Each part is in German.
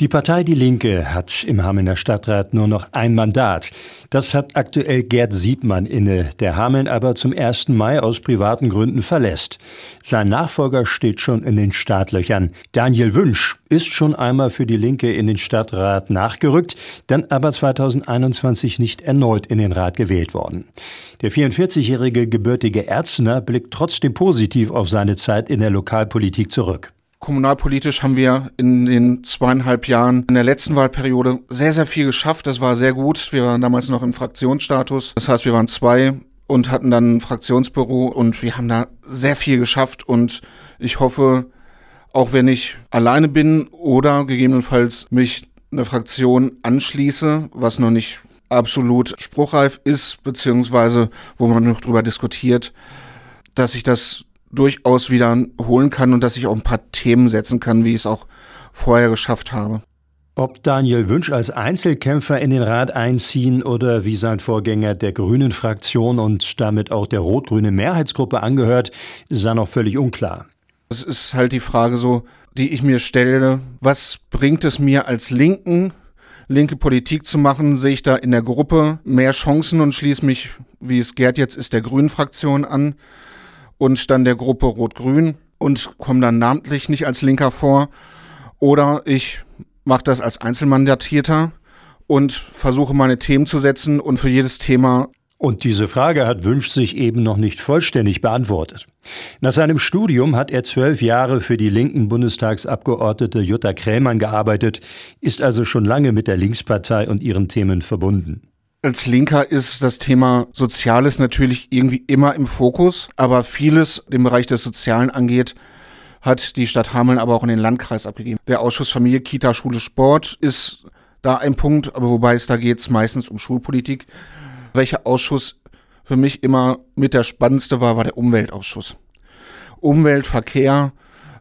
Die Partei Die Linke hat im Hamelner Stadtrat nur noch ein Mandat. Das hat aktuell Gerd Siebmann inne, der Hameln aber zum 1. Mai aus privaten Gründen verlässt. Sein Nachfolger steht schon in den Startlöchern. Daniel Wünsch ist schon einmal für Die Linke in den Stadtrat nachgerückt, dann aber 2021 nicht erneut in den Rat gewählt worden. Der 44-jährige gebürtige Erzner blickt trotzdem positiv auf seine Zeit in der Lokalpolitik zurück. Kommunalpolitisch haben wir in den zweieinhalb Jahren in der letzten Wahlperiode sehr, sehr viel geschafft. Das war sehr gut. Wir waren damals noch im Fraktionsstatus. Das heißt, wir waren zwei und hatten dann ein Fraktionsbüro und wir haben da sehr viel geschafft und ich hoffe, auch wenn ich alleine bin oder gegebenenfalls mich eine Fraktion anschließe, was noch nicht absolut spruchreif ist, beziehungsweise wo man noch drüber diskutiert, dass ich das durchaus wiederholen kann und dass ich auch ein paar Themen setzen kann, wie ich es auch vorher geschafft habe. Ob Daniel Wünsch als Einzelkämpfer in den Rat einziehen oder wie sein Vorgänger der Grünen Fraktion und damit auch der rot-grünen Mehrheitsgruppe angehört, sei noch völlig unklar. Es ist halt die Frage so, die ich mir stelle, was bringt es mir als Linken, linke Politik zu machen? Sehe ich da in der Gruppe mehr Chancen und schließe mich, wie es Gerd jetzt ist, der Grünen Fraktion an? Und dann der Gruppe Rot-Grün und komme dann namentlich nicht als Linker vor. Oder ich mache das als Einzelmandatierter und versuche meine Themen zu setzen und für jedes Thema und diese Frage hat Wünsch sich eben noch nicht vollständig beantwortet. Nach seinem Studium hat er zwölf Jahre für die linken Bundestagsabgeordnete Jutta Krämann gearbeitet, ist also schon lange mit der Linkspartei und ihren Themen verbunden. Als Linker ist das Thema Soziales natürlich irgendwie immer im Fokus, aber vieles im Bereich des Sozialen angeht, hat die Stadt Hameln aber auch in den Landkreis abgegeben. Der Ausschuss Familie, Kita, Schule, Sport ist da ein Punkt, aber wobei es da geht es meistens um Schulpolitik. Welcher Ausschuss für mich immer mit der spannendste war, war der Umweltausschuss. Umwelt, Verkehr,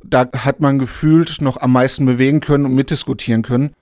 da hat man gefühlt noch am meisten bewegen können und mitdiskutieren können.